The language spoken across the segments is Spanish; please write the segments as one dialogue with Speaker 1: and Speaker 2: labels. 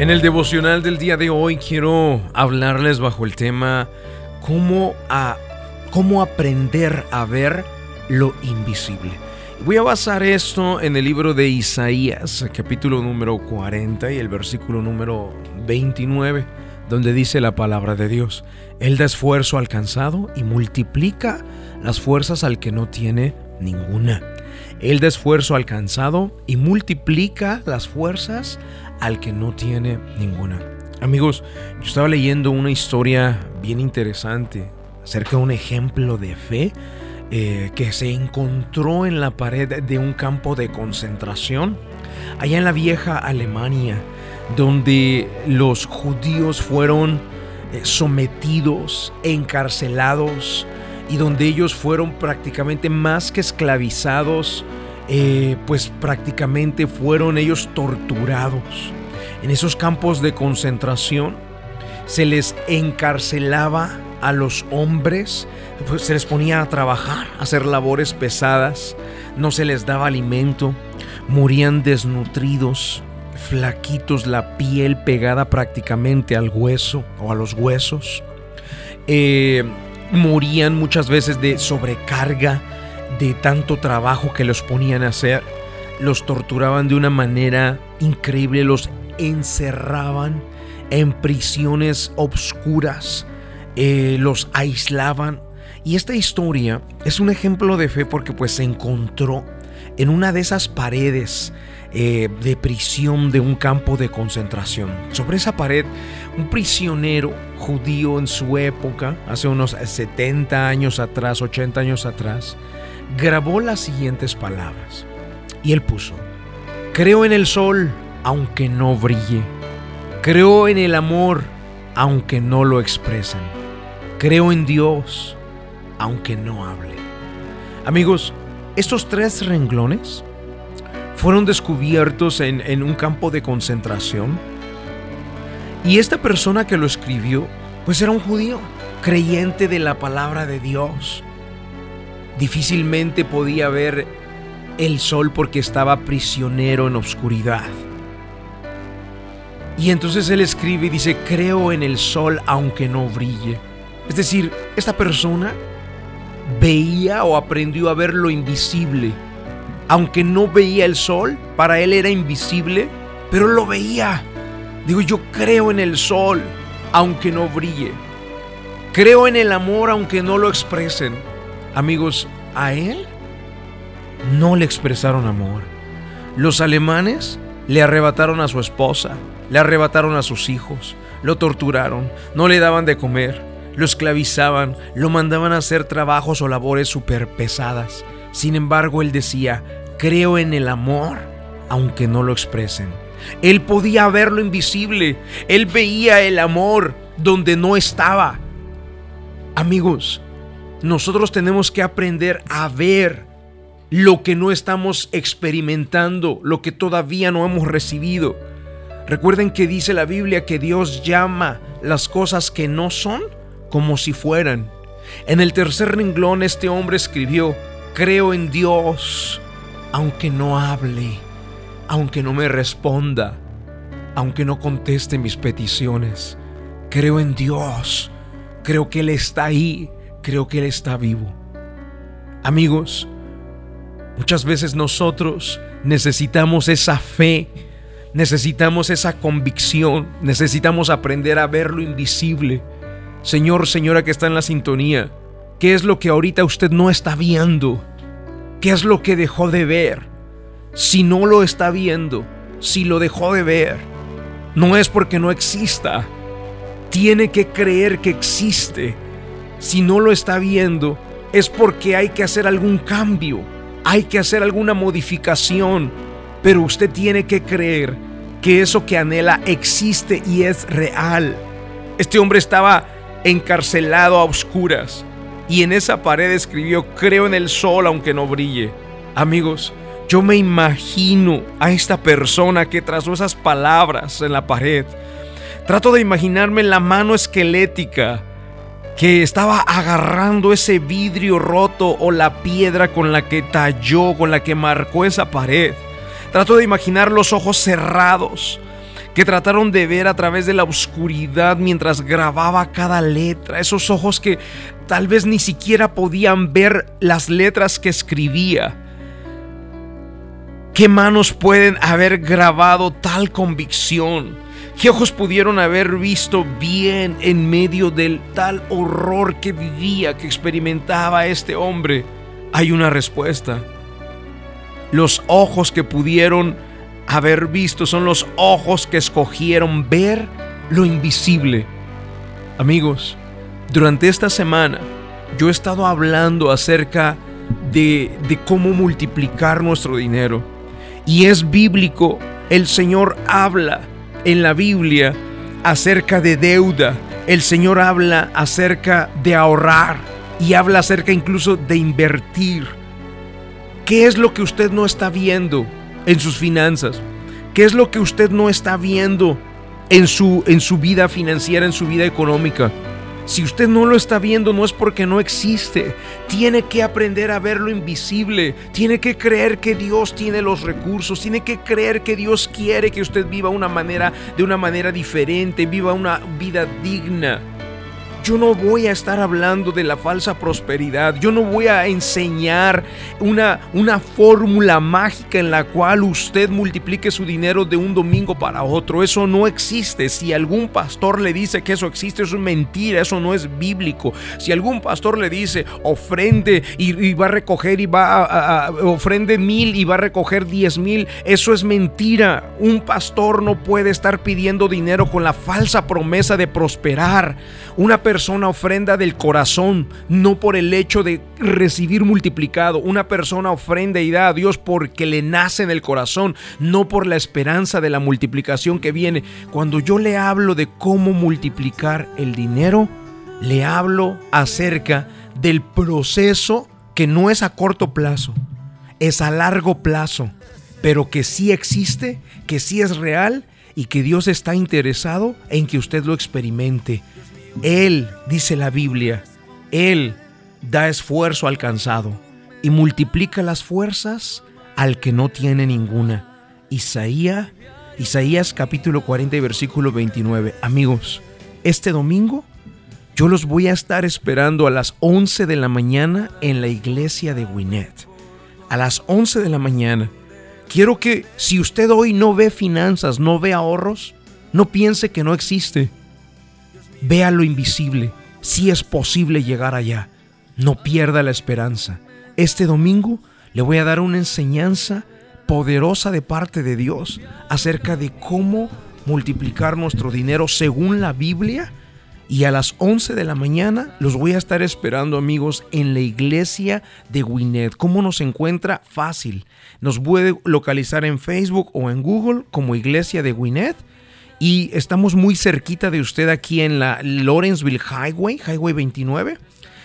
Speaker 1: En el devocional del día de hoy quiero hablarles bajo el tema cómo, cómo aprender a ver lo invisible. Voy a basar esto en el libro de Isaías, capítulo número 40 y el versículo número 29, donde dice la palabra de Dios. Él da esfuerzo al cansado y multiplica las fuerzas al que no tiene ninguna. Él da esfuerzo al cansado y multiplica las fuerzas al que no tiene ninguna. Amigos, yo estaba leyendo una historia bien interesante acerca de un ejemplo de fe eh, que se encontró en la pared de un campo de concentración allá en la vieja Alemania, donde los judíos fueron eh, sometidos, encarcelados y donde ellos fueron prácticamente más que esclavizados, eh, pues prácticamente fueron ellos torturados. En esos campos de concentración se les encarcelaba a los hombres, pues se les ponía a trabajar, a hacer labores pesadas, no se les daba alimento, morían desnutridos, flaquitos, la piel pegada prácticamente al hueso o a los huesos. Eh, morían muchas veces de sobrecarga, de tanto trabajo que los ponían a hacer, los torturaban de una manera increíble, los encerraban en prisiones obscuras, eh, los aislaban. Y esta historia es un ejemplo de fe porque pues se encontró en una de esas paredes eh, de prisión de un campo de concentración. Sobre esa pared, un prisionero judío en su época, hace unos 70 años atrás, 80 años atrás, grabó las siguientes palabras. Y él puso, creo en el sol aunque no brille. Creo en el amor aunque no lo expresen. Creo en Dios aunque no hable. Amigos, estos tres renglones fueron descubiertos en, en, un campo de concentración. Y esta persona que lo escribió, pues era un judío, creyente de la palabra de Dios difícilmente podía ver el sol porque estaba prisionero en oscuridad. Y entonces él escribe y dice, creo en el sol aunque no brille. Es decir, esta persona veía o aprendió a ver lo invisible. Aunque no veía el sol, para él era invisible, pero lo veía. Digo, yo creo en el sol aunque no brille. Creo en el amor aunque no lo expresen. Amigos, a él no le expresaron amor. Los alemanes le arrebataron a su esposa, le arrebataron a sus hijos, lo torturaron, no le daban de comer, lo esclavizaban, lo mandaban a hacer trabajos o labores súper pesadas. Sin embargo, él decía, creo en el amor, aunque no lo expresen. Él podía ver lo invisible, él veía el amor donde no estaba. Amigos, nosotros tenemos que aprender a ver lo que no estamos experimentando, lo que todavía no hemos recibido. Recuerden que dice la Biblia que Dios llama las cosas que no son como si fueran. En el tercer renglón este hombre escribió, creo en Dios, aunque no hable, aunque no me responda, aunque no conteste mis peticiones. Creo en Dios, creo que Él está ahí, creo que Él está vivo. Amigos, muchas veces nosotros necesitamos esa fe, necesitamos esa convicción, necesitamos aprender a ver lo invisible. Señor, señora que está en la sintonía, ¿qué es lo que ahorita usted no está viendo? ¿Qué es lo que dejó de ver? Si no lo está viendo, si lo dejó de ver, no es porque no exista. Tiene que creer que existe si no lo está viendo, es porque hay que hacer algún cambio, hay que hacer alguna modificación, pero usted tiene que creer que eso que anhela existe y es real. Este hombre estaba encarcelado a oscuras y en esa pared escribió, creo en el sol aunque no brille. Amigos, yo me imagino a esta persona que trazó esas palabras en la pared. Trato de imaginarme la mano esquelética que estaba agarrando ese vidrio roto o la piedra con la que talló, con la que marcó esa pared. Trato de imaginar los ojos cerrados, que trataron de ver a través de la oscuridad mientras grababa cada letra, esos ojos que tal vez ni siquiera podían ver las letras que escribía. ¿Qué manos pueden haber grabado tal convicción? ¿Qué ojos pudieron haber visto bien en medio del tal horror que vivía, que experimentaba este hombre? Hay una respuesta. Los ojos que pudieron haber visto son los ojos que escogieron ver lo invisible. Amigos, durante esta semana yo he estado hablando acerca de, de cómo multiplicar nuestro dinero. Y es bíblico, el Señor habla en la Biblia acerca de deuda, el Señor habla acerca de ahorrar y habla acerca incluso de invertir. ¿Qué es lo que usted no está viendo en sus finanzas? ¿Qué es lo que usted no está viendo en su, en su vida financiera, en su vida económica? Si usted no lo está viendo, no es porque no existe. Tiene que aprender a ver lo invisible. Tiene que creer que Dios tiene los recursos. Tiene que creer que Dios quiere que usted viva una manera, de una manera diferente, viva una vida digna. Yo no voy a estar hablando de la falsa prosperidad. Yo no voy a enseñar una, una fórmula mágica en la cual usted multiplique su dinero de un domingo para otro. Eso no existe. Si algún pastor le dice que eso existe, eso es mentira. Eso no es bíblico. Si algún pastor le dice ofrende y, va a recoger y va a, a, ofrende mil y va a recoger diez mil, eso es mentira. Un pastor no puede estar pidiendo dinero con la falsa promesa de prosperar. Una persona ofrenda del corazón, no por el hecho de recibir multiplicado. Una persona ofrenda y da a Dios porque le nace en el corazón, no por la esperanza de la multiplicación que viene. Cuando yo le hablo de cómo multiplicar el dinero, le hablo acerca del proceso que no es a corto plazo, es a largo plazo, pero que sí existe, que sí es real y que Dios está interesado en que usted lo experimente. Él, dice la Biblia, Él da esfuerzo al cansado y multiplica las fuerzas al que no tiene ninguna. Isaías, Isaías capítulo 40 y versículo 29. Amigos, este domingo yo los voy a estar esperando a las 11 de la mañana en la iglesia de Winnet. A las 11 de la mañana. Quiero que si usted hoy no ve finanzas, no ve ahorros, no piense que no existe. Vea lo invisible. Si es posible llegar allá. No pierda la esperanza. Este domingo le voy a dar una enseñanza poderosa de parte de Dios acerca de cómo multiplicar nuestro dinero según la Biblia. Y a las 11 de la mañana los voy a estar esperando amigos en la iglesia de Winnet. ¿Cómo nos encuentra? Fácil. Nos puede localizar en Facebook o en Google como iglesia de Winnet y estamos muy cerquita de usted aquí en la Lawrenceville Highway, Highway 29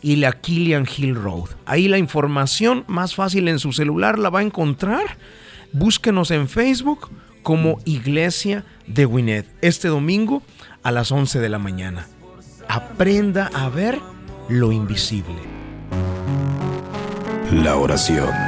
Speaker 1: y la Killian Hill Road. Ahí la información más fácil en su celular la va a encontrar. Búsquenos en Facebook como Iglesia de Winnet. Este domingo a las 11 de la mañana. Aprenda a ver lo invisible.
Speaker 2: La oración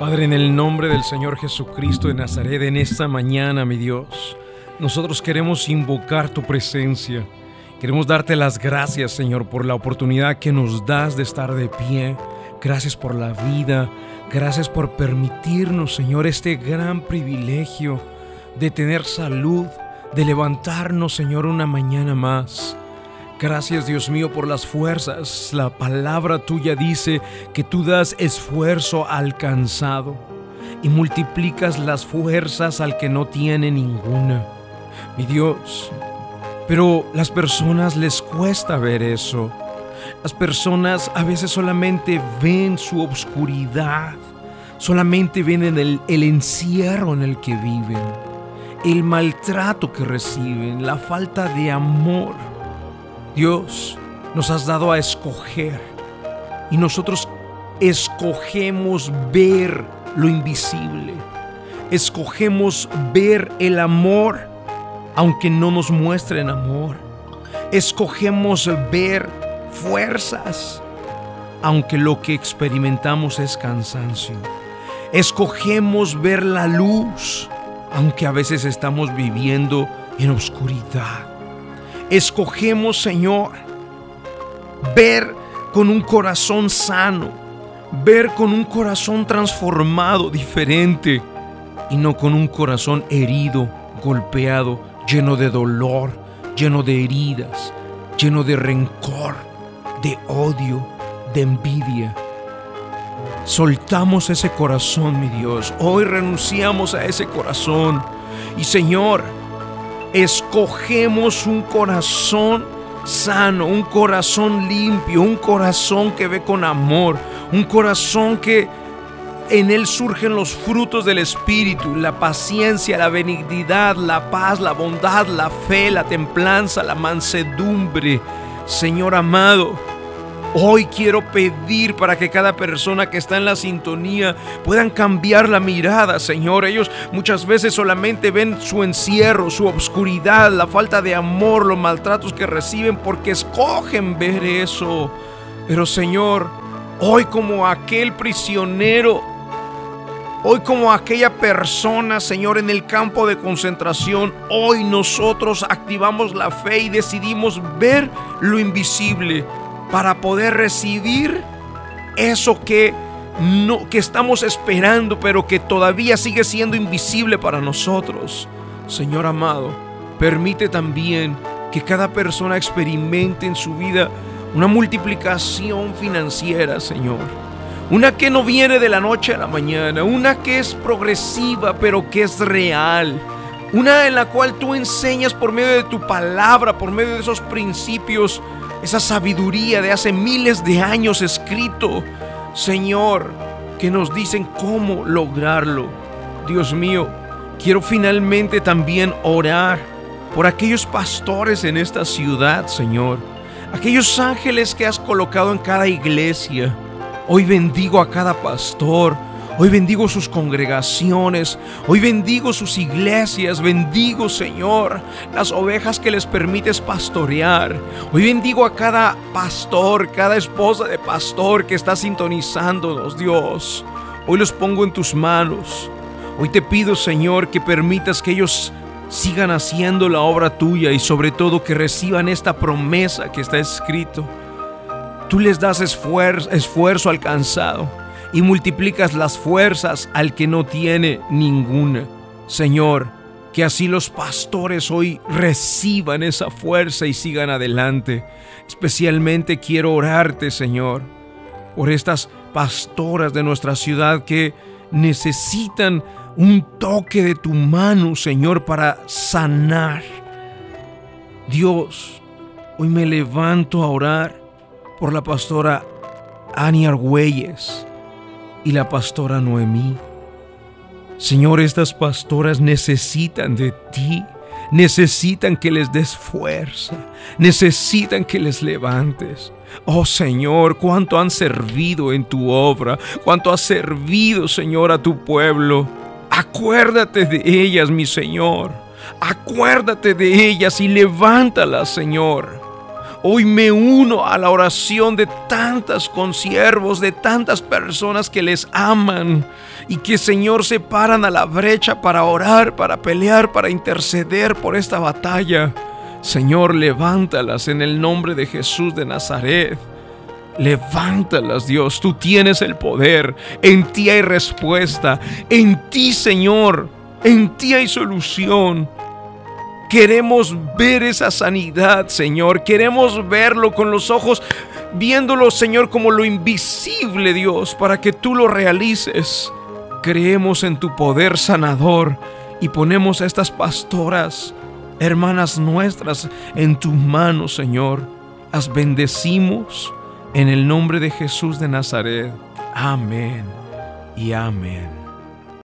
Speaker 1: Padre, en el nombre del Señor Jesucristo de Nazaret, en esta mañana, mi Dios, nosotros queremos invocar tu presencia. Queremos darte las gracias, Señor, por la oportunidad que nos das de estar de pie. Gracias por la vida. Gracias por permitirnos, Señor, este gran privilegio de tener salud, de levantarnos, Señor, una mañana más. Gracias Dios mío por las fuerzas. La palabra tuya dice que tú das esfuerzo al cansado y multiplicas las fuerzas al que no tiene ninguna. Mi Dios, pero las personas les cuesta ver eso. Las personas a veces solamente ven su obscuridad, solamente ven el, el encierro en el que viven. el maltrato que reciben, la falta de amor. Dios, nos has dado a escoger y nosotros escogemos ver lo invisible. Escogemos ver el amor aunque no nos muestren amor. Escogemos ver fuerzas aunque lo que experimentamos es cansancio. Escogemos ver la luz aunque a veces estamos viviendo en oscuridad. Escogemos, Señor, ver con un corazón sano, ver con un corazón transformado, diferente, y no con un corazón herido, golpeado, lleno de dolor, lleno de heridas, lleno de rencor, de odio, de envidia. Soltamos ese corazón, mi Dios. Hoy renunciamos a ese corazón. Y Señor, escogemos un corazón sano, un corazón limpio, un corazón que ve con amor, un corazón que en él surgen los frutos del Espíritu, la paciencia, la benignidad, la paz, la bondad, la fe, la templanza, la mansedumbre. Señor amado, Hoy quiero pedir para que cada persona que está en la sintonía puedan cambiar la mirada, Señor. Ellos muchas veces solamente ven su encierro, su obscuridad, la falta de amor, los maltratos que reciben porque escogen ver eso. Pero Señor, hoy como aquel prisionero Hoy como aquella persona, Señor, en el campo de concentración, hoy nosotros activamos la fe y decidimos ver lo invisible para poder recibir eso que no que estamos esperando, pero que todavía sigue siendo invisible para nosotros. Señor amado, permite también que cada persona experimente en su vida una multiplicación financiera, Señor. Una que no viene de la noche a la mañana, una que es progresiva, pero que es real. Una en la cual tú enseñas por medio de tu palabra, por medio de esos principios, esa sabiduría de hace miles de años escrito, Señor, que nos dicen cómo lograrlo. Dios mío, quiero finalmente también orar por aquellos pastores en esta ciudad, Señor. Aquellos ángeles que has colocado en cada iglesia. Hoy bendigo a cada pastor Hoy bendigo sus congregaciones. Hoy bendigo sus iglesias. Bendigo, Señor, las ovejas que les permites pastorear. Hoy bendigo a cada pastor, cada esposa de pastor que está sintonizándonos, Dios. Hoy los pongo en tus manos. Hoy te pido, Señor, que permitas que ellos sigan haciendo la obra tuya y sobre todo que reciban esta promesa que está escrito. Tú les das esfuerzo, esfuerzo alcanzado y multiplicas las fuerzas al que no tiene ninguna. Señor, que así los pastores hoy reciban esa fuerza y sigan adelante. Especialmente quiero orarte, Señor, por estas pastoras de nuestra ciudad que necesitan un toque de tu mano, Señor, para sanar. Dios, hoy me levanto a orar por la pastora Ani Argüelles y la pastora Noemí. Señor, estas pastoras necesitan de ti, necesitan que les des fuerza, necesitan que les levantes. Oh Señor, cuánto han servido en tu obra, cuánto has servido, Señor, a tu pueblo. Acuérdate de ellas, mi Señor. Acuérdate de ellas y levántalas, Señor. Hoy me uno a la oración de tantas consiervos, de tantas personas que les aman y que Señor se paran a la brecha para orar, para pelear, para interceder por esta batalla. Señor, levántalas en el nombre de Jesús de Nazaret. Levántalas, Dios, tú tienes el poder, en ti hay respuesta, en ti, Señor, en ti hay solución. Queremos ver esa sanidad, Señor. Queremos verlo con los ojos, viéndolo, Señor, como lo invisible, Dios, para que tú lo realices. Creemos en tu poder sanador y ponemos a estas pastoras, hermanas nuestras, en tu mano, Señor. Las bendecimos en el nombre de Jesús de Nazaret. Amén y amén.